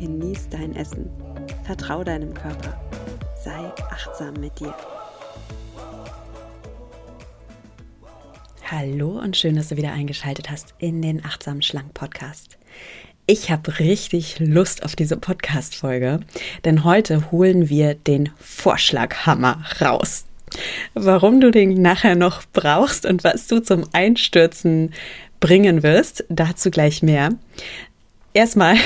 genieß dein Essen, vertrau deinem Körper, sei achtsam mit dir. Hallo und schön, dass du wieder eingeschaltet hast in den Achtsam Schlank Podcast. Ich habe richtig Lust auf diese Podcast-Folge, denn heute holen wir den Vorschlaghammer raus. Warum du den nachher noch brauchst und was du zum Einstürzen bringen wirst, dazu gleich mehr erstmal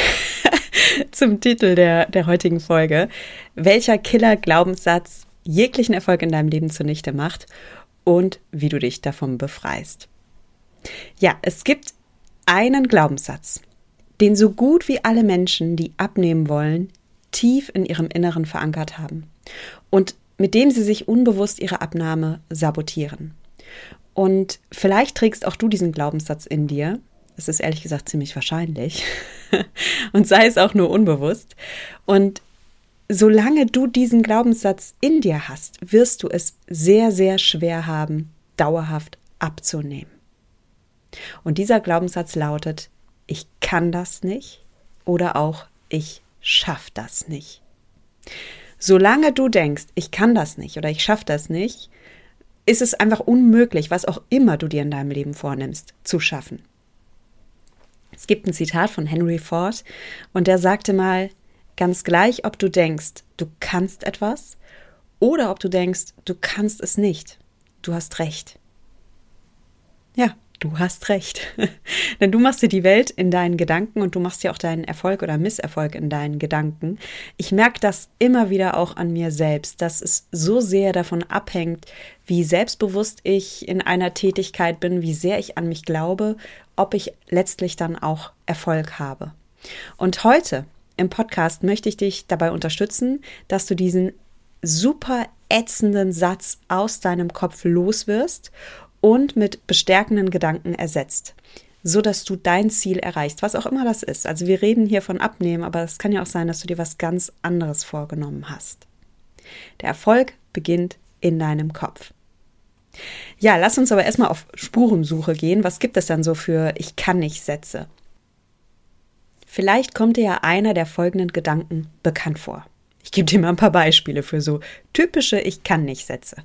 zum Titel der, der heutigen Folge. Welcher Killer-Glaubenssatz jeglichen Erfolg in deinem Leben zunichte macht und wie du dich davon befreist. Ja, es gibt einen Glaubenssatz, den so gut wie alle Menschen, die abnehmen wollen, tief in ihrem Inneren verankert haben und mit dem sie sich unbewusst ihre Abnahme sabotieren. Und vielleicht trägst auch du diesen Glaubenssatz in dir es ist ehrlich gesagt ziemlich wahrscheinlich. und sei es auch nur unbewusst. Und solange du diesen Glaubenssatz in dir hast, wirst du es sehr, sehr schwer haben, dauerhaft abzunehmen. Und dieser Glaubenssatz lautet, ich kann das nicht oder auch ich schaff das nicht. Solange du denkst, ich kann das nicht oder ich schaff das nicht, ist es einfach unmöglich, was auch immer du dir in deinem Leben vornimmst, zu schaffen. Es gibt ein Zitat von Henry Ford und der sagte mal, ganz gleich, ob du denkst, du kannst etwas oder ob du denkst, du kannst es nicht, du hast recht. Ja, du hast recht. Denn du machst dir die Welt in deinen Gedanken und du machst dir auch deinen Erfolg oder Misserfolg in deinen Gedanken. Ich merke das immer wieder auch an mir selbst, dass es so sehr davon abhängt, wie selbstbewusst ich in einer Tätigkeit bin, wie sehr ich an mich glaube, ob ich letztlich dann auch Erfolg habe. Und heute im Podcast möchte ich dich dabei unterstützen, dass du diesen super ätzenden Satz aus deinem Kopf loswirst und mit bestärkenden Gedanken ersetzt, so dass du dein Ziel erreichst, was auch immer das ist. Also wir reden hier von Abnehmen, aber es kann ja auch sein, dass du dir was ganz anderes vorgenommen hast. Der Erfolg beginnt in deinem Kopf. Ja, lass uns aber erstmal auf Spurensuche gehen. Was gibt es dann so für Ich kann nicht Sätze? Vielleicht kommt dir ja einer der folgenden Gedanken bekannt vor. Ich gebe dir mal ein paar Beispiele für so typische Ich kann nicht Sätze.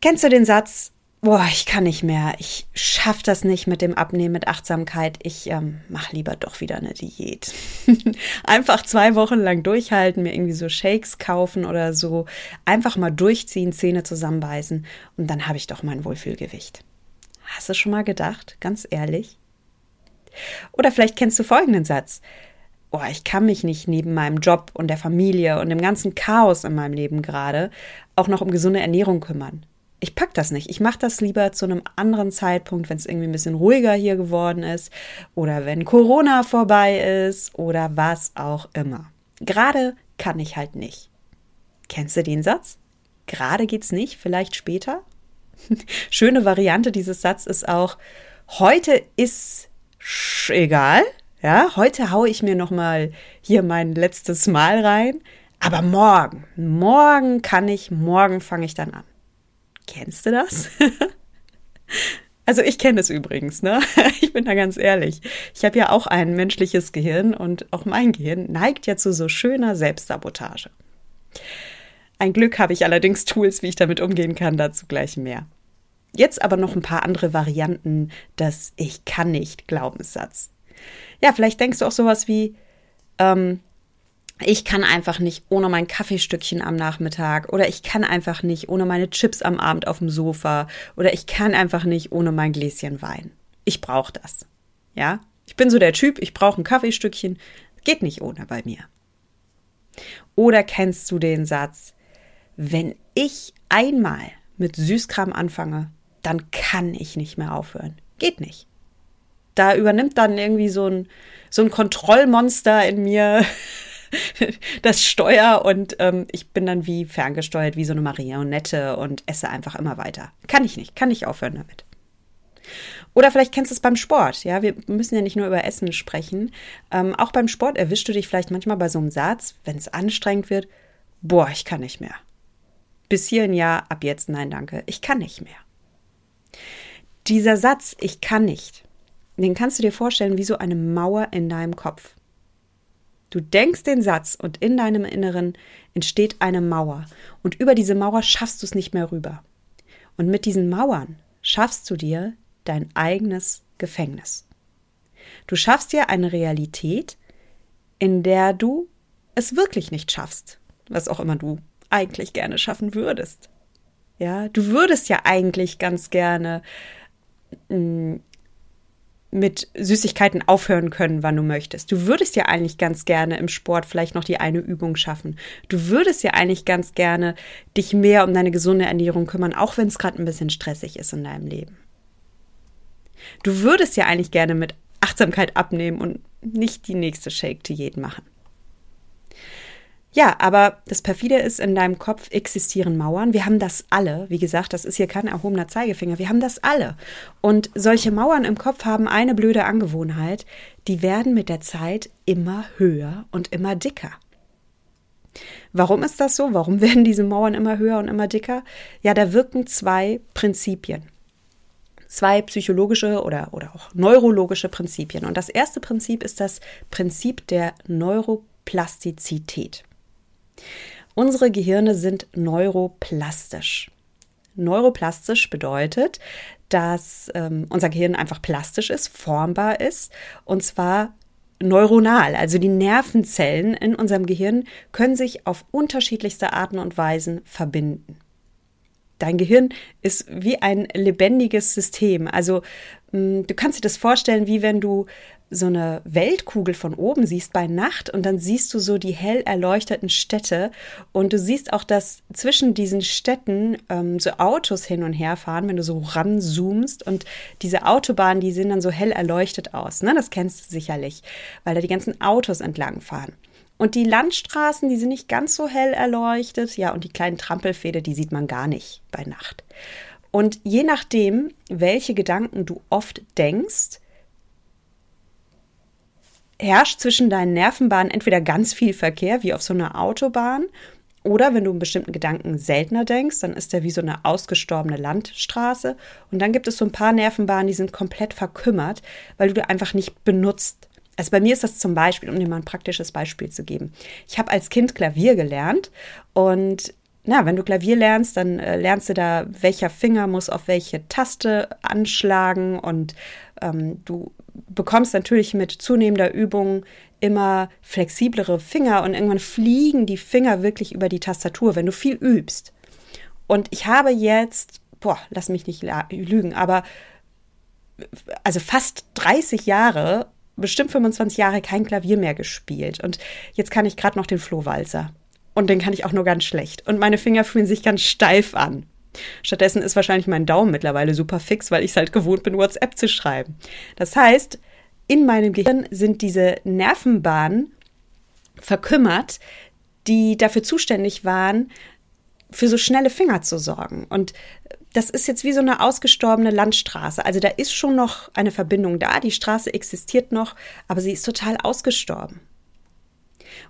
Kennst du den Satz, boah, ich kann nicht mehr, ich schaff das nicht mit dem Abnehmen, mit Achtsamkeit, ich ähm, mach lieber doch wieder eine Diät. einfach zwei Wochen lang durchhalten, mir irgendwie so Shakes kaufen oder so, einfach mal durchziehen, Zähne zusammenbeißen und dann habe ich doch mein Wohlfühlgewicht. Hast du schon mal gedacht, ganz ehrlich? Oder vielleicht kennst du folgenden Satz. Boah, ich kann mich nicht neben meinem Job und der Familie und dem ganzen Chaos in meinem Leben gerade auch noch um gesunde Ernährung kümmern ich pack das nicht. Ich mache das lieber zu einem anderen Zeitpunkt, wenn es irgendwie ein bisschen ruhiger hier geworden ist oder wenn Corona vorbei ist oder was auch immer. Gerade kann ich halt nicht. Kennst du den Satz? Gerade geht's nicht, vielleicht später? Schöne Variante dieses Satzes ist auch heute ist egal. Ja, heute haue ich mir noch mal hier mein letztes Mal rein, aber morgen, morgen kann ich, morgen fange ich dann an. Kennst du das? Also ich kenne es übrigens, ne? Ich bin da ganz ehrlich. Ich habe ja auch ein menschliches Gehirn und auch mein Gehirn neigt ja zu so schöner Selbstsabotage. Ein Glück habe ich allerdings Tools, wie ich damit umgehen kann, dazu gleich mehr. Jetzt aber noch ein paar andere Varianten des Ich kann nicht Glaubenssatz. Ja, vielleicht denkst du auch sowas wie, ähm, ich kann einfach nicht ohne mein Kaffeestückchen am Nachmittag oder ich kann einfach nicht ohne meine Chips am Abend auf dem Sofa oder ich kann einfach nicht ohne mein Gläschen Wein. Ich brauche das. Ja? Ich bin so der Typ, ich brauche ein Kaffeestückchen, geht nicht ohne bei mir. Oder kennst du den Satz, wenn ich einmal mit Süßkram anfange, dann kann ich nicht mehr aufhören. Geht nicht. Da übernimmt dann irgendwie so ein so ein Kontrollmonster in mir das Steuer und ähm, ich bin dann wie ferngesteuert, wie so eine Marionette und esse einfach immer weiter. Kann ich nicht, kann nicht aufhören damit. Oder vielleicht kennst du es beim Sport. Ja, wir müssen ja nicht nur über Essen sprechen. Ähm, auch beim Sport erwischst du dich vielleicht manchmal bei so einem Satz, wenn es anstrengend wird. Boah, ich kann nicht mehr. Bis hierhin ja, ab jetzt nein, danke. Ich kann nicht mehr. Dieser Satz, ich kann nicht, den kannst du dir vorstellen wie so eine Mauer in deinem Kopf. Du denkst den Satz und in deinem Inneren entsteht eine Mauer und über diese Mauer schaffst du es nicht mehr rüber. Und mit diesen Mauern schaffst du dir dein eigenes Gefängnis. Du schaffst dir eine Realität, in der du es wirklich nicht schaffst, was auch immer du eigentlich gerne schaffen würdest. Ja, du würdest ja eigentlich ganz gerne mm, mit Süßigkeiten aufhören können, wann du möchtest. Du würdest ja eigentlich ganz gerne im Sport vielleicht noch die eine Übung schaffen. Du würdest ja eigentlich ganz gerne dich mehr um deine gesunde Ernährung kümmern, auch wenn es gerade ein bisschen stressig ist in deinem Leben. Du würdest ja eigentlich gerne mit Achtsamkeit abnehmen und nicht die nächste Shake-Diät machen. Ja, aber das perfide ist, in deinem Kopf existieren Mauern. Wir haben das alle. Wie gesagt, das ist hier kein erhobener Zeigefinger. Wir haben das alle. Und solche Mauern im Kopf haben eine blöde Angewohnheit. Die werden mit der Zeit immer höher und immer dicker. Warum ist das so? Warum werden diese Mauern immer höher und immer dicker? Ja, da wirken zwei Prinzipien zwei psychologische oder, oder auch neurologische Prinzipien. Und das erste Prinzip ist das Prinzip der Neuroplastizität. Unsere Gehirne sind neuroplastisch. Neuroplastisch bedeutet, dass ähm, unser Gehirn einfach plastisch ist, formbar ist und zwar neuronal. Also die Nervenzellen in unserem Gehirn können sich auf unterschiedlichste Arten und Weisen verbinden. Dein Gehirn ist wie ein lebendiges System. Also mm, du kannst dir das vorstellen, wie wenn du so eine Weltkugel von oben siehst bei Nacht und dann siehst du so die hell erleuchteten Städte und du siehst auch, dass zwischen diesen Städten ähm, so Autos hin und her fahren, wenn du so ranzoomst und diese Autobahnen, die sehen dann so hell erleuchtet aus. Ne? Das kennst du sicherlich, weil da die ganzen Autos entlang fahren. Und die Landstraßen, die sind nicht ganz so hell erleuchtet. Ja, und die kleinen Trampelfäde, die sieht man gar nicht bei Nacht. Und je nachdem, welche Gedanken du oft denkst, herrscht zwischen deinen Nervenbahnen entweder ganz viel Verkehr, wie auf so einer Autobahn, oder wenn du einen bestimmten Gedanken seltener denkst, dann ist der wie so eine ausgestorbene Landstraße. Und dann gibt es so ein paar Nervenbahnen, die sind komplett verkümmert, weil du die einfach nicht benutzt. Also bei mir ist das zum Beispiel, um dir mal ein praktisches Beispiel zu geben. Ich habe als Kind Klavier gelernt und na, wenn du Klavier lernst, dann äh, lernst du da, welcher Finger muss auf welche Taste anschlagen und ähm, du bekommst natürlich mit zunehmender Übung immer flexiblere Finger und irgendwann fliegen die Finger wirklich über die Tastatur, wenn du viel übst. Und ich habe jetzt, boah, lass mich nicht lügen, aber also fast 30 Jahre bestimmt 25 Jahre kein Klavier mehr gespielt. Und jetzt kann ich gerade noch den Flohwalzer. Und den kann ich auch nur ganz schlecht. Und meine Finger fühlen sich ganz steif an. Stattdessen ist wahrscheinlich mein Daumen mittlerweile super fix, weil ich es halt gewohnt bin, WhatsApp zu schreiben. Das heißt, in meinem Gehirn sind diese Nervenbahnen verkümmert, die dafür zuständig waren, für so schnelle Finger zu sorgen. Und das ist jetzt wie so eine ausgestorbene Landstraße. Also da ist schon noch eine Verbindung da. Die Straße existiert noch, aber sie ist total ausgestorben.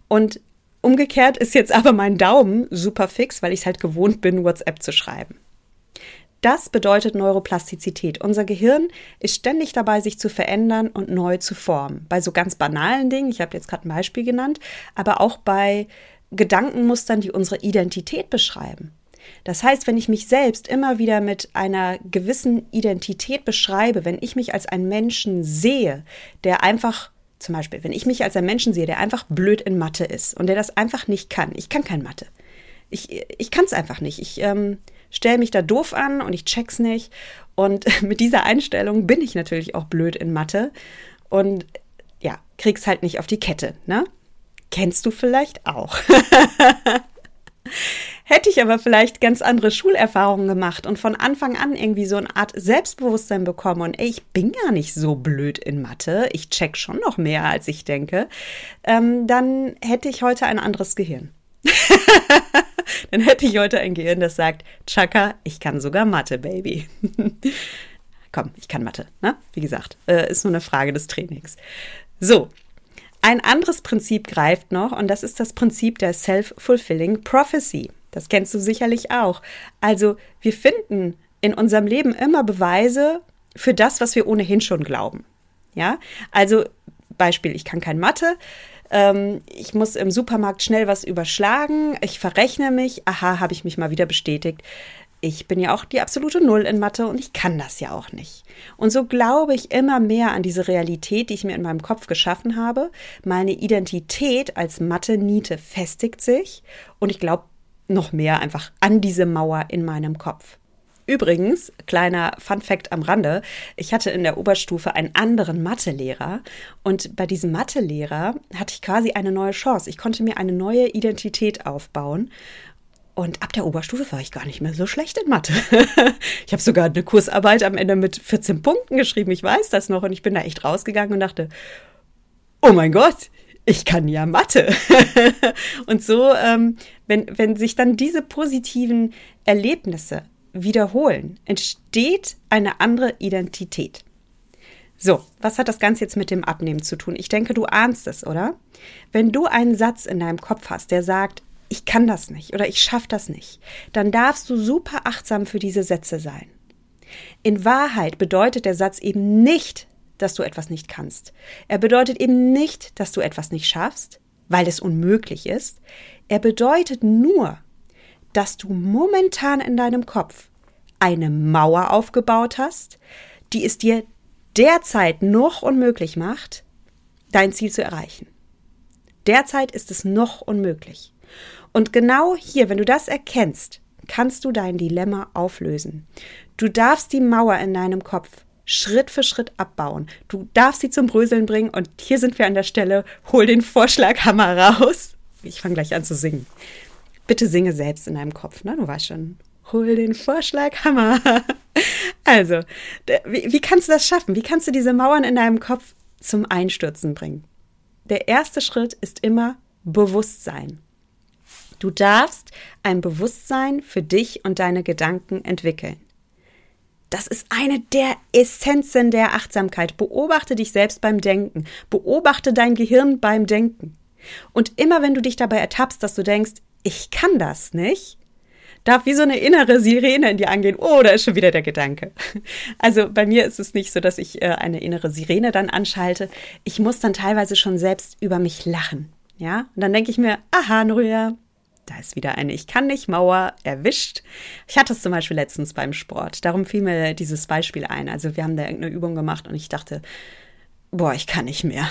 Und umgekehrt ist jetzt aber mein Daumen super fix, weil ich es halt gewohnt bin, WhatsApp zu schreiben. Das bedeutet Neuroplastizität. Unser Gehirn ist ständig dabei, sich zu verändern und neu zu formen. Bei so ganz banalen Dingen, ich habe jetzt gerade ein Beispiel genannt, aber auch bei Gedankenmustern, die unsere Identität beschreiben. Das heißt, wenn ich mich selbst immer wieder mit einer gewissen Identität beschreibe, wenn ich mich als einen Menschen sehe, der einfach, zum Beispiel, wenn ich mich als einen Menschen sehe, der einfach blöd in Mathe ist und der das einfach nicht kann. Ich kann kein Mathe. Ich, ich kann es einfach nicht. Ich ähm, stelle mich da doof an und ich check's nicht. Und mit dieser Einstellung bin ich natürlich auch blöd in Mathe und ja, krieg's halt nicht auf die Kette, ne? Kennst du vielleicht auch. Hätte ich aber vielleicht ganz andere Schulerfahrungen gemacht und von Anfang an irgendwie so eine Art Selbstbewusstsein bekommen und ey, ich bin gar nicht so blöd in Mathe, ich check schon noch mehr, als ich denke, ähm, dann hätte ich heute ein anderes Gehirn. dann hätte ich heute ein Gehirn, das sagt, Chaka, ich kann sogar Mathe, Baby. Komm, ich kann Mathe, ne? Wie gesagt, äh, ist nur eine Frage des Trainings. So, ein anderes Prinzip greift noch und das ist das Prinzip der Self-Fulfilling Prophecy. Das kennst du sicherlich auch. Also wir finden in unserem Leben immer Beweise für das, was wir ohnehin schon glauben. Ja, also Beispiel, ich kann kein Mathe. Ähm, ich muss im Supermarkt schnell was überschlagen. Ich verrechne mich. Aha, habe ich mich mal wieder bestätigt ich bin ja auch die absolute Null in Mathe und ich kann das ja auch nicht. Und so glaube ich immer mehr an diese Realität, die ich mir in meinem Kopf geschaffen habe. Meine Identität als Mathe-Niete festigt sich und ich glaube noch mehr einfach an diese Mauer in meinem Kopf. Übrigens, kleiner Fun fact am Rande, ich hatte in der Oberstufe einen anderen Mathelehrer und bei diesem Mathelehrer hatte ich quasi eine neue Chance. Ich konnte mir eine neue Identität aufbauen und ab der Oberstufe war ich gar nicht mehr so schlecht in Mathe. ich habe sogar eine Kursarbeit am Ende mit 14 Punkten geschrieben. Ich weiß das noch. Und ich bin da echt rausgegangen und dachte, oh mein Gott, ich kann ja Mathe. und so, ähm, wenn, wenn sich dann diese positiven Erlebnisse wiederholen, entsteht eine andere Identität. So, was hat das Ganze jetzt mit dem Abnehmen zu tun? Ich denke, du ahnst es, oder? Wenn du einen Satz in deinem Kopf hast, der sagt, ich kann das nicht oder ich schaffe das nicht, dann darfst du super achtsam für diese Sätze sein. In Wahrheit bedeutet der Satz eben nicht, dass du etwas nicht kannst. Er bedeutet eben nicht, dass du etwas nicht schaffst, weil es unmöglich ist. Er bedeutet nur, dass du momentan in deinem Kopf eine Mauer aufgebaut hast, die es dir derzeit noch unmöglich macht, dein Ziel zu erreichen. Derzeit ist es noch unmöglich. Und genau hier, wenn du das erkennst, kannst du dein Dilemma auflösen. Du darfst die Mauer in deinem Kopf Schritt für Schritt abbauen. Du darfst sie zum Bröseln bringen und hier sind wir an der Stelle. Hol den Vorschlaghammer raus. Ich fange gleich an zu singen. Bitte singe selbst in deinem Kopf, ne? Du weißt schon. Hol den Vorschlaghammer. Also, wie, wie kannst du das schaffen? Wie kannst du diese Mauern in deinem Kopf zum Einstürzen bringen? Der erste Schritt ist immer Bewusstsein. Du darfst ein Bewusstsein für dich und deine Gedanken entwickeln. Das ist eine der Essenzen der Achtsamkeit. Beobachte dich selbst beim Denken. Beobachte dein Gehirn beim Denken. Und immer wenn du dich dabei ertappst, dass du denkst, ich kann das nicht, darf wie so eine innere Sirene in dir angehen. Oh, da ist schon wieder der Gedanke. Also bei mir ist es nicht so, dass ich äh, eine innere Sirene dann anschalte. Ich muss dann teilweise schon selbst über mich lachen. Ja, und dann denke ich mir, aha, Nuria, da ist wieder eine Ich kann nicht Mauer erwischt. Ich hatte es zum Beispiel letztens beim Sport. Darum fiel mir dieses Beispiel ein. Also wir haben da irgendeine Übung gemacht und ich dachte, boah, ich kann nicht mehr.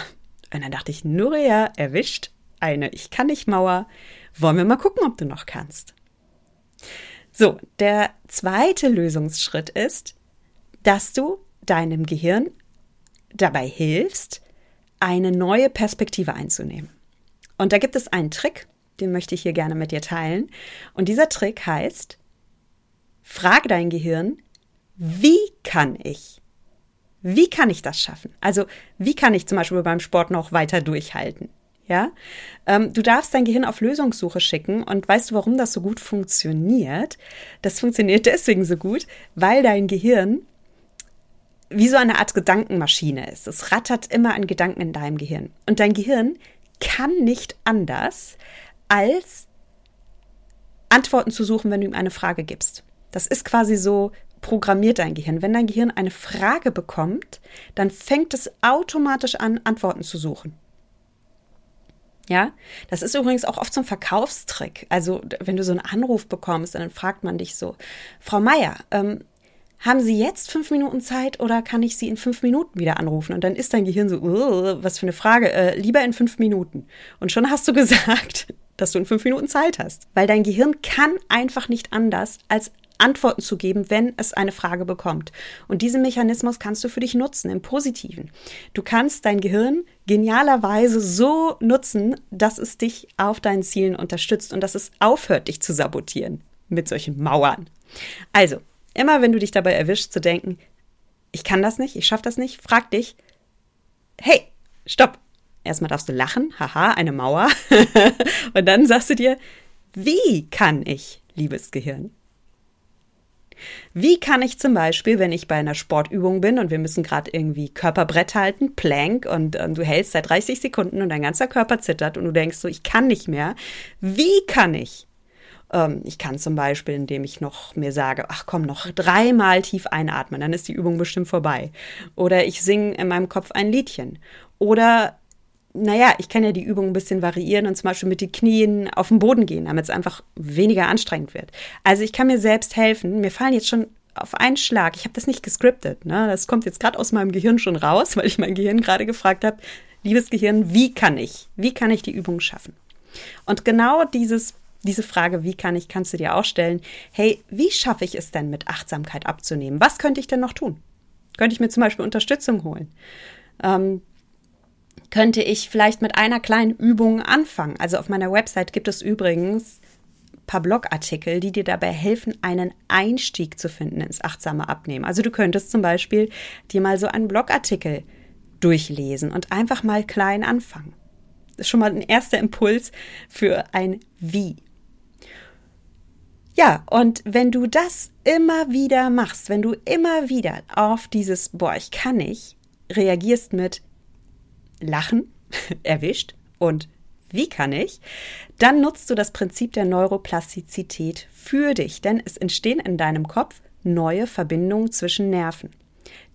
Und dann dachte ich, Nuria erwischt eine Ich kann nicht Mauer. Wollen wir mal gucken, ob du noch kannst. So, der zweite Lösungsschritt ist, dass du deinem Gehirn dabei hilfst, eine neue Perspektive einzunehmen. Und da gibt es einen Trick, den möchte ich hier gerne mit dir teilen. Und dieser Trick heißt, frage dein Gehirn, wie kann ich? Wie kann ich das schaffen? Also, wie kann ich zum Beispiel beim Sport noch weiter durchhalten? Ja, ähm, du darfst dein Gehirn auf Lösungssuche schicken und weißt du, warum das so gut funktioniert? Das funktioniert deswegen so gut, weil dein Gehirn wie so eine Art Gedankenmaschine ist. Es rattert immer an Gedanken in deinem Gehirn. Und dein Gehirn kann nicht anders, als Antworten zu suchen, wenn du ihm eine Frage gibst. Das ist quasi so programmiert dein Gehirn. Wenn dein Gehirn eine Frage bekommt, dann fängt es automatisch an, Antworten zu suchen. Ja, das ist übrigens auch oft so ein Verkaufstrick. Also, wenn du so einen Anruf bekommst, dann fragt man dich so, Frau Meier, ähm, haben Sie jetzt fünf Minuten Zeit oder kann ich Sie in fünf Minuten wieder anrufen? Und dann ist dein Gehirn so, was für eine Frage, äh, lieber in fünf Minuten. Und schon hast du gesagt, dass du in fünf Minuten Zeit hast. Weil dein Gehirn kann einfach nicht anders, als Antworten zu geben, wenn es eine Frage bekommt. Und diesen Mechanismus kannst du für dich nutzen, im Positiven. Du kannst dein Gehirn genialerweise so nutzen, dass es dich auf deinen Zielen unterstützt und dass es aufhört, dich zu sabotieren mit solchen Mauern. Also, immer wenn du dich dabei erwischst zu denken, ich kann das nicht, ich schaffe das nicht, frag dich, hey, stopp. Erstmal darfst du lachen, haha, eine Mauer. und dann sagst du dir, wie kann ich, liebes Gehirn? Wie kann ich zum Beispiel, wenn ich bei einer Sportübung bin und wir müssen gerade irgendwie Körperbrett halten, Plank, und äh, du hältst seit 30 Sekunden und dein ganzer Körper zittert und du denkst so, ich kann nicht mehr. Wie kann ich? Ähm, ich kann zum Beispiel, indem ich noch mir sage, ach komm, noch dreimal tief einatmen, dann ist die Übung bestimmt vorbei. Oder ich singe in meinem Kopf ein Liedchen. Oder naja, ich kann ja die Übung ein bisschen variieren und zum Beispiel mit den Knien auf den Boden gehen, damit es einfach weniger anstrengend wird. Also ich kann mir selbst helfen. Mir fallen jetzt schon auf einen Schlag, ich habe das nicht gescriptet, ne? das kommt jetzt gerade aus meinem Gehirn schon raus, weil ich mein Gehirn gerade gefragt habe, liebes Gehirn, wie kann ich, wie kann ich die Übung schaffen? Und genau dieses diese Frage, wie kann ich, kannst du dir auch stellen, hey, wie schaffe ich es denn mit Achtsamkeit abzunehmen? Was könnte ich denn noch tun? Könnte ich mir zum Beispiel Unterstützung holen? Ähm, könnte ich vielleicht mit einer kleinen Übung anfangen. Also auf meiner Website gibt es übrigens ein paar Blogartikel, die dir dabei helfen, einen Einstieg zu finden ins achtsame Abnehmen. Also du könntest zum Beispiel dir mal so einen Blogartikel durchlesen und einfach mal klein anfangen. Das ist schon mal ein erster Impuls für ein Wie. Ja, und wenn du das immer wieder machst, wenn du immer wieder auf dieses, boah, ich kann nicht, reagierst mit, Lachen erwischt und wie kann ich? Dann nutzt du das Prinzip der Neuroplastizität für dich, denn es entstehen in deinem Kopf neue Verbindungen zwischen Nerven.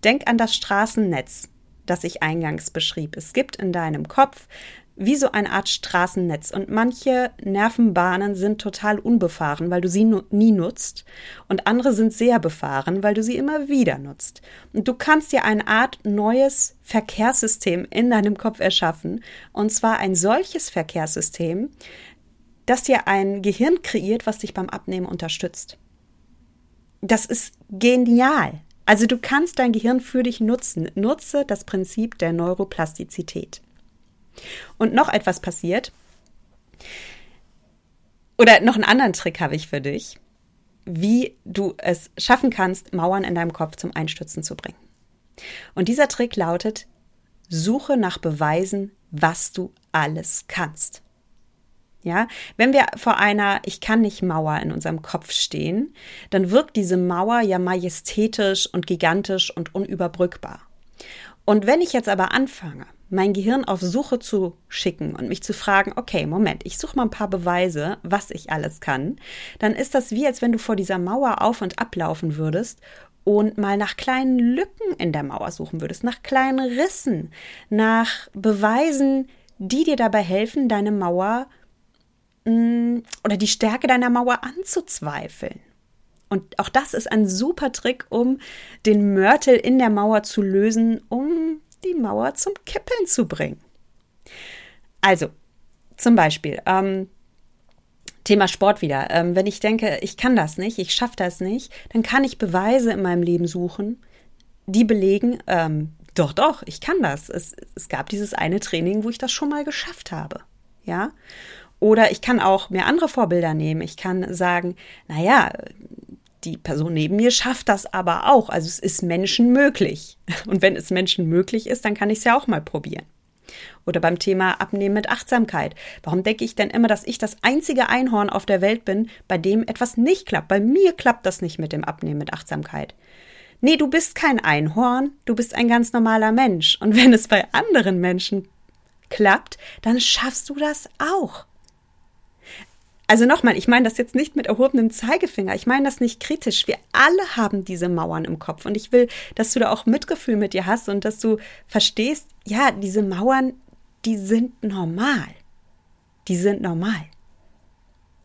Denk an das Straßennetz, das ich eingangs beschrieb. Es gibt in deinem Kopf wie so eine Art Straßennetz. Und manche Nervenbahnen sind total unbefahren, weil du sie nie nutzt. Und andere sind sehr befahren, weil du sie immer wieder nutzt. Und du kannst dir eine Art neues Verkehrssystem in deinem Kopf erschaffen. Und zwar ein solches Verkehrssystem, das dir ein Gehirn kreiert, was dich beim Abnehmen unterstützt. Das ist genial. Also du kannst dein Gehirn für dich nutzen. Nutze das Prinzip der Neuroplastizität. Und noch etwas passiert. Oder noch einen anderen Trick habe ich für dich, wie du es schaffen kannst, Mauern in deinem Kopf zum Einstürzen zu bringen. Und dieser Trick lautet, suche nach Beweisen, was du alles kannst. Ja, wenn wir vor einer Ich kann nicht Mauer in unserem Kopf stehen, dann wirkt diese Mauer ja majestätisch und gigantisch und unüberbrückbar. Und wenn ich jetzt aber anfange, mein Gehirn auf Suche zu schicken und mich zu fragen, okay, Moment, ich suche mal ein paar Beweise, was ich alles kann, dann ist das wie, als wenn du vor dieser Mauer auf und ablaufen würdest und mal nach kleinen Lücken in der Mauer suchen würdest, nach kleinen Rissen, nach Beweisen, die dir dabei helfen, deine Mauer mm, oder die Stärke deiner Mauer anzuzweifeln. Und auch das ist ein super Trick, um den Mörtel in der Mauer zu lösen, um die Mauer zum Kippeln zu bringen. Also, zum Beispiel, ähm, Thema Sport wieder. Ähm, wenn ich denke, ich kann das nicht, ich schaffe das nicht, dann kann ich Beweise in meinem Leben suchen, die belegen, ähm, doch, doch, ich kann das. Es, es gab dieses eine Training, wo ich das schon mal geschafft habe. Ja. Oder ich kann auch mir andere Vorbilder nehmen. Ich kann sagen, naja, die Person neben mir schafft das aber auch. Also es ist Menschen möglich. Und wenn es Menschen möglich ist, dann kann ich es ja auch mal probieren. Oder beim Thema Abnehmen mit Achtsamkeit. Warum denke ich denn immer, dass ich das einzige Einhorn auf der Welt bin, bei dem etwas nicht klappt? Bei mir klappt das nicht mit dem Abnehmen mit Achtsamkeit. Nee, du bist kein Einhorn, du bist ein ganz normaler Mensch. Und wenn es bei anderen Menschen klappt, dann schaffst du das auch. Also nochmal, ich meine das jetzt nicht mit erhobenem Zeigefinger. Ich meine das nicht kritisch. Wir alle haben diese Mauern im Kopf. Und ich will, dass du da auch Mitgefühl mit dir hast und dass du verstehst, ja, diese Mauern, die sind normal. Die sind normal.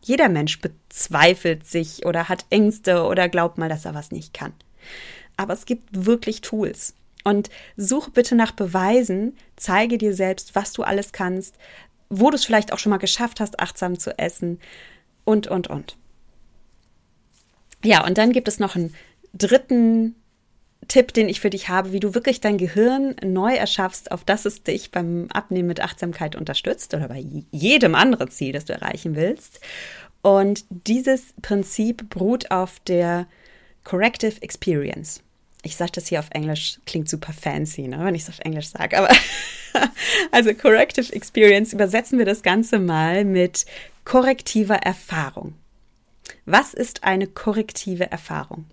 Jeder Mensch bezweifelt sich oder hat Ängste oder glaubt mal, dass er was nicht kann. Aber es gibt wirklich Tools. Und suche bitte nach Beweisen, zeige dir selbst, was du alles kannst, wo du es vielleicht auch schon mal geschafft hast, achtsam zu essen und, und, und. Ja, und dann gibt es noch einen dritten Tipp, den ich für dich habe, wie du wirklich dein Gehirn neu erschaffst, auf das es dich beim Abnehmen mit Achtsamkeit unterstützt oder bei jedem anderen Ziel, das du erreichen willst. Und dieses Prinzip beruht auf der Corrective Experience. Ich sage das hier auf Englisch, klingt super fancy, ne, wenn ich es auf Englisch sage, aber also Corrective Experience übersetzen wir das Ganze mal mit korrektiver Erfahrung. Was ist eine korrektive Erfahrung?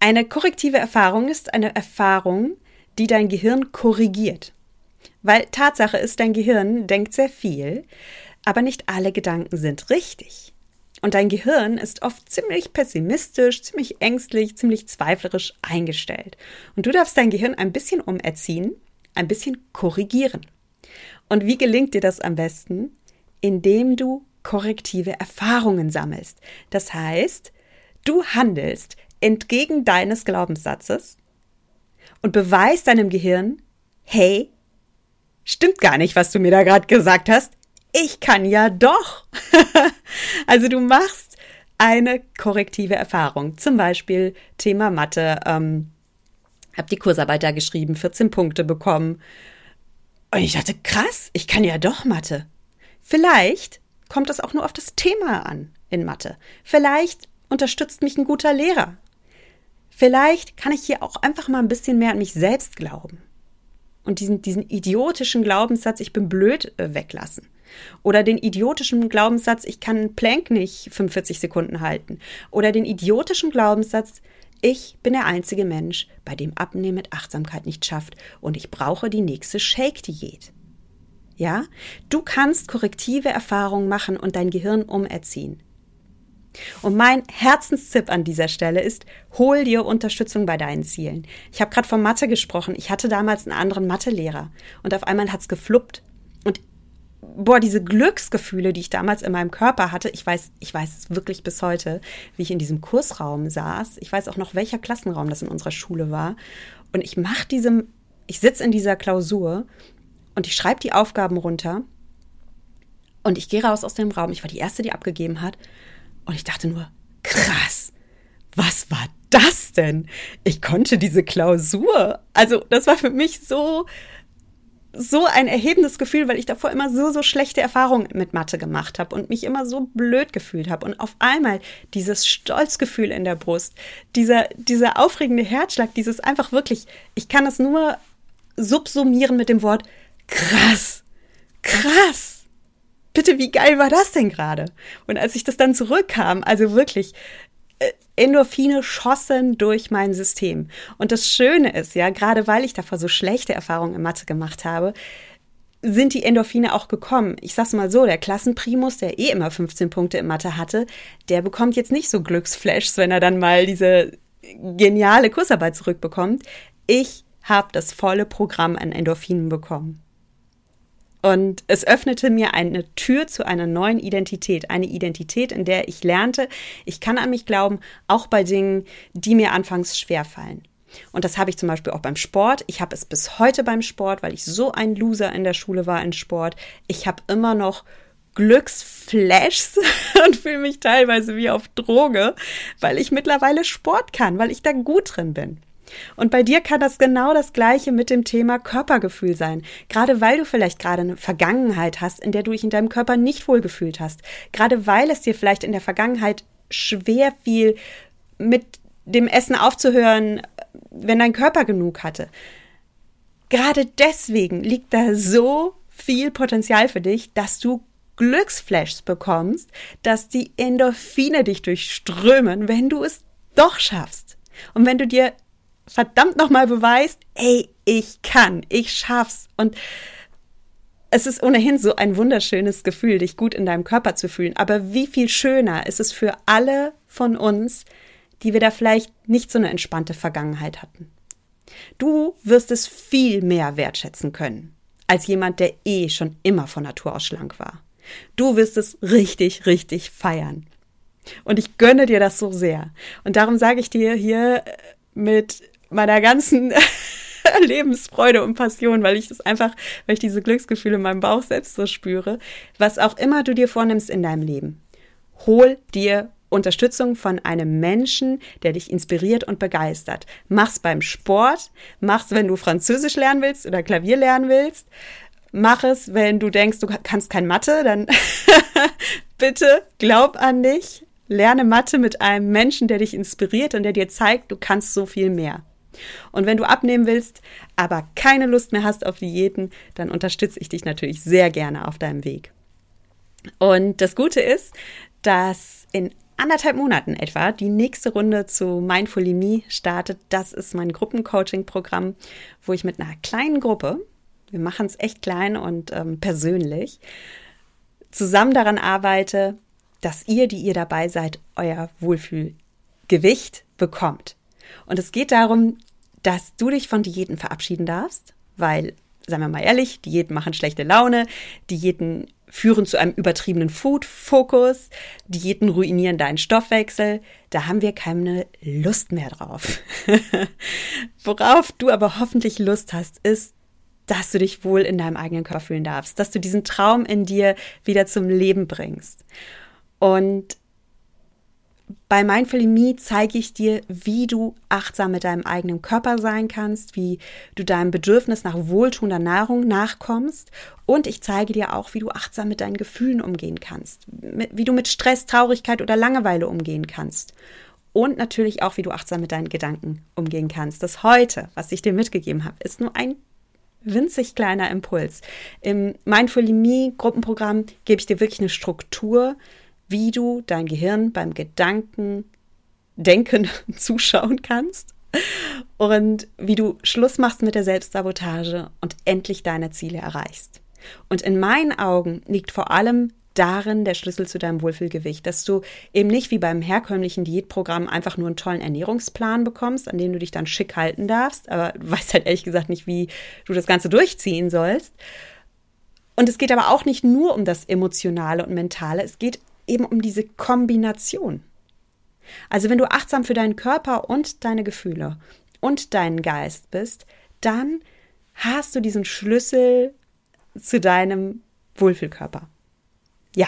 Eine korrektive Erfahrung ist eine Erfahrung, die dein Gehirn korrigiert. Weil Tatsache ist, dein Gehirn denkt sehr viel, aber nicht alle Gedanken sind richtig. Und dein Gehirn ist oft ziemlich pessimistisch, ziemlich ängstlich, ziemlich zweiflerisch eingestellt. Und du darfst dein Gehirn ein bisschen umerziehen, ein bisschen korrigieren. Und wie gelingt dir das am besten? Indem du korrektive Erfahrungen sammelst. Das heißt, du handelst entgegen deines Glaubenssatzes und beweist deinem Gehirn, hey, stimmt gar nicht, was du mir da gerade gesagt hast. Ich kann ja doch. also du machst eine korrektive Erfahrung. Zum Beispiel Thema Mathe. Ähm, hab die Kursarbeit da geschrieben, 14 Punkte bekommen. Und ich dachte, krass, ich kann ja doch Mathe. Vielleicht kommt es auch nur auf das Thema an in Mathe. Vielleicht unterstützt mich ein guter Lehrer. Vielleicht kann ich hier auch einfach mal ein bisschen mehr an mich selbst glauben. Und diesen, diesen idiotischen Glaubenssatz, ich bin blöd, äh, weglassen. Oder den idiotischen Glaubenssatz, ich kann Plank nicht 45 Sekunden halten. Oder den idiotischen Glaubenssatz, ich bin der einzige Mensch, bei dem Abnehmen mit Achtsamkeit nicht schafft und ich brauche die nächste Shake-Diät. Ja? Du kannst korrektive Erfahrungen machen und dein Gehirn umerziehen. Und mein Herzenstipp an dieser Stelle ist, hol dir Unterstützung bei deinen Zielen. Ich habe gerade von Mathe gesprochen. Ich hatte damals einen anderen Mathelehrer und auf einmal hat's gefluppt. Und boah, diese Glücksgefühle, die ich damals in meinem Körper hatte, ich weiß, ich weiß wirklich bis heute, wie ich in diesem Kursraum saß. Ich weiß auch noch, welcher Klassenraum das in unserer Schule war. Und ich mache diesem, ich sitze in dieser Klausur und ich schreibe die Aufgaben runter und ich gehe raus aus dem Raum. Ich war die erste, die abgegeben hat und ich dachte nur, krass, was war das denn? Ich konnte diese Klausur. Also, das war für mich so, so ein erhebendes Gefühl, weil ich davor immer so, so schlechte Erfahrungen mit Mathe gemacht habe und mich immer so blöd gefühlt habe. Und auf einmal dieses Stolzgefühl in der Brust, dieser, dieser aufregende Herzschlag, dieses einfach wirklich, ich kann es nur subsumieren mit dem Wort krass, krass bitte, wie geil war das denn gerade? Und als ich das dann zurückkam, also wirklich, äh, Endorphine schossen durch mein System. Und das Schöne ist, ja, gerade weil ich davor so schlechte Erfahrungen in Mathe gemacht habe, sind die Endorphine auch gekommen. Ich sag's mal so, der Klassenprimus, der eh immer 15 Punkte in Mathe hatte, der bekommt jetzt nicht so Glücksflashs, wenn er dann mal diese geniale Kursarbeit zurückbekommt. Ich habe das volle Programm an Endorphinen bekommen. Und es öffnete mir eine Tür zu einer neuen Identität. Eine Identität, in der ich lernte, ich kann an mich glauben, auch bei Dingen, die mir anfangs schwer fallen. Und das habe ich zum Beispiel auch beim Sport. Ich habe es bis heute beim Sport, weil ich so ein Loser in der Schule war in Sport. Ich habe immer noch Glücksflashs und fühle mich teilweise wie auf Droge, weil ich mittlerweile Sport kann, weil ich da gut drin bin. Und bei dir kann das genau das Gleiche mit dem Thema Körpergefühl sein. Gerade weil du vielleicht gerade eine Vergangenheit hast, in der du dich in deinem Körper nicht wohlgefühlt hast. Gerade weil es dir vielleicht in der Vergangenheit schwer fiel, mit dem Essen aufzuhören, wenn dein Körper genug hatte. Gerade deswegen liegt da so viel Potenzial für dich, dass du Glücksflashs bekommst, dass die Endorphine dich durchströmen, wenn du es doch schaffst. Und wenn du dir verdammt nochmal beweist, ey, ich kann, ich schaff's. Und es ist ohnehin so ein wunderschönes Gefühl, dich gut in deinem Körper zu fühlen. Aber wie viel schöner ist es für alle von uns, die wir da vielleicht nicht so eine entspannte Vergangenheit hatten. Du wirst es viel mehr wertschätzen können, als jemand, der eh schon immer von Natur aus schlank war. Du wirst es richtig, richtig feiern. Und ich gönne dir das so sehr. Und darum sage ich dir hier mit meiner ganzen Lebensfreude und Passion, weil ich das einfach, weil ich diese Glücksgefühle in meinem Bauch selbst so spüre, was auch immer du dir vornimmst in deinem Leben. Hol dir Unterstützung von einem Menschen, der dich inspiriert und begeistert. Mach's beim Sport, mach's, wenn du Französisch lernen willst oder Klavier lernen willst. Mach es, wenn du denkst, du kannst kein Mathe, dann bitte glaub an dich. Lerne Mathe mit einem Menschen, der dich inspiriert und der dir zeigt, du kannst so viel mehr. Und wenn du abnehmen willst, aber keine Lust mehr hast auf Diäten, dann unterstütze ich dich natürlich sehr gerne auf deinem Weg. Und das Gute ist, dass in anderthalb Monaten etwa die nächste Runde zu Mindfulimie startet. Das ist mein Gruppencoaching-Programm, wo ich mit einer kleinen Gruppe, wir machen es echt klein und ähm, persönlich, zusammen daran arbeite, dass ihr, die ihr dabei seid, euer Wohlfühlgewicht bekommt. Und es geht darum, dass du dich von Diäten verabschieden darfst, weil, sagen wir mal ehrlich, Diäten machen schlechte Laune, Diäten führen zu einem übertriebenen Food-Fokus, Diäten ruinieren deinen Stoffwechsel, da haben wir keine Lust mehr drauf. Worauf du aber hoffentlich Lust hast, ist, dass du dich wohl in deinem eigenen Körper fühlen darfst, dass du diesen Traum in dir wieder zum Leben bringst. Und bei Mindful Me zeige ich dir, wie du achtsam mit deinem eigenen Körper sein kannst, wie du deinem Bedürfnis nach wohltuender Nahrung nachkommst und ich zeige dir auch, wie du achtsam mit deinen Gefühlen umgehen kannst, wie du mit Stress, Traurigkeit oder Langeweile umgehen kannst und natürlich auch, wie du achtsam mit deinen Gedanken umgehen kannst. Das heute, was ich dir mitgegeben habe, ist nur ein winzig kleiner Impuls. Im Mindful Me Gruppenprogramm gebe ich dir wirklich eine Struktur, wie du dein Gehirn beim Gedanken denken zuschauen kannst und wie du Schluss machst mit der Selbstsabotage und endlich deine Ziele erreichst. Und in meinen Augen liegt vor allem darin der Schlüssel zu deinem Wohlfühlgewicht, dass du eben nicht wie beim herkömmlichen Diätprogramm einfach nur einen tollen Ernährungsplan bekommst, an dem du dich dann schick halten darfst, aber du weißt halt ehrlich gesagt nicht, wie du das Ganze durchziehen sollst. Und es geht aber auch nicht nur um das Emotionale und Mentale, es geht eben um diese Kombination. Also wenn du achtsam für deinen Körper und deine Gefühle und deinen Geist bist, dann hast du diesen Schlüssel zu deinem Wohlfühlkörper. Ja.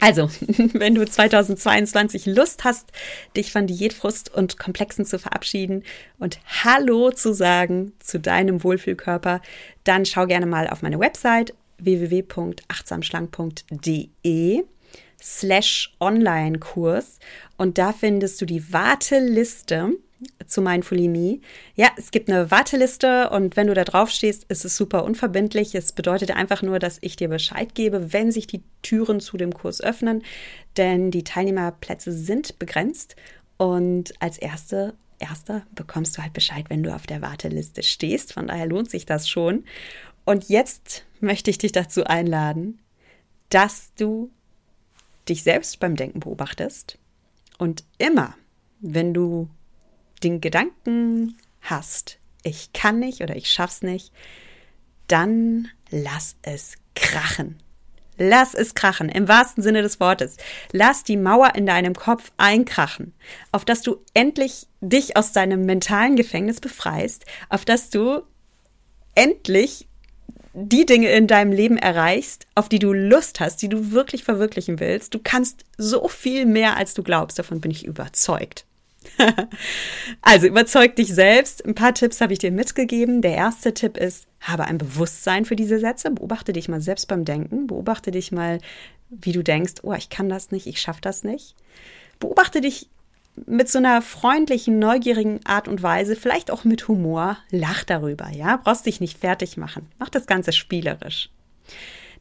Also, wenn du 2022 Lust hast, dich von Diätfrust und Komplexen zu verabschieden und Hallo zu sagen zu deinem Wohlfühlkörper, dann schau gerne mal auf meine Website www.achtsamschlank.de slash Online-Kurs und da findest du die Warteliste zu Mindfulimie. Ja, es gibt eine Warteliste und wenn du da drauf stehst, ist es super unverbindlich. Es bedeutet einfach nur, dass ich dir Bescheid gebe, wenn sich die Türen zu dem Kurs öffnen, denn die Teilnehmerplätze sind begrenzt und als erste Erster bekommst du halt Bescheid, wenn du auf der Warteliste stehst. Von daher lohnt sich das schon. Und jetzt möchte ich dich dazu einladen, dass du dich selbst beim Denken beobachtest und immer, wenn du den Gedanken hast, ich kann nicht oder ich schaff's nicht, dann lass es krachen. Lass es krachen, im wahrsten Sinne des Wortes. Lass die Mauer in deinem Kopf einkrachen, auf dass du endlich dich aus deinem mentalen Gefängnis befreist, auf dass du endlich die Dinge in deinem Leben erreichst, auf die du Lust hast, die du wirklich verwirklichen willst. Du kannst so viel mehr, als du glaubst. Davon bin ich überzeugt. also überzeug dich selbst. Ein paar Tipps habe ich dir mitgegeben. Der erste Tipp ist, habe ein Bewusstsein für diese Sätze. Beobachte dich mal selbst beim Denken. Beobachte dich mal, wie du denkst, oh, ich kann das nicht, ich schaffe das nicht. Beobachte dich mit so einer freundlichen, neugierigen Art und Weise, vielleicht auch mit Humor, lach darüber, ja? Brauchst dich nicht fertig machen. Mach das Ganze spielerisch.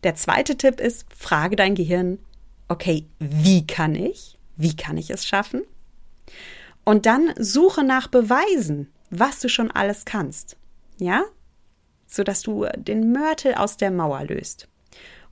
Der zweite Tipp ist, frage dein Gehirn, okay, wie kann ich? Wie kann ich es schaffen? Und dann suche nach Beweisen, was du schon alles kannst. Ja? Sodass du den Mörtel aus der Mauer löst.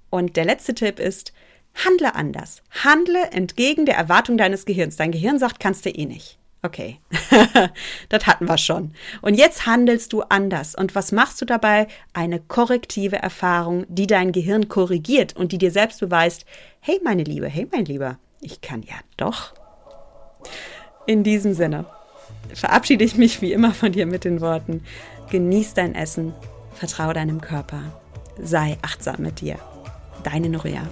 Und der letzte Tipp ist, Handle anders. Handle entgegen der Erwartung deines Gehirns. Dein Gehirn sagt, kannst du eh nicht. Okay, das hatten wir schon. Und jetzt handelst du anders. Und was machst du dabei? Eine korrektive Erfahrung, die dein Gehirn korrigiert und die dir selbst beweist, hey meine Liebe, hey mein Lieber, ich kann ja doch. In diesem Sinne verabschiede ich mich wie immer von dir mit den Worten, genieß dein Essen, vertraue deinem Körper, sei achtsam mit dir. Deine Noria.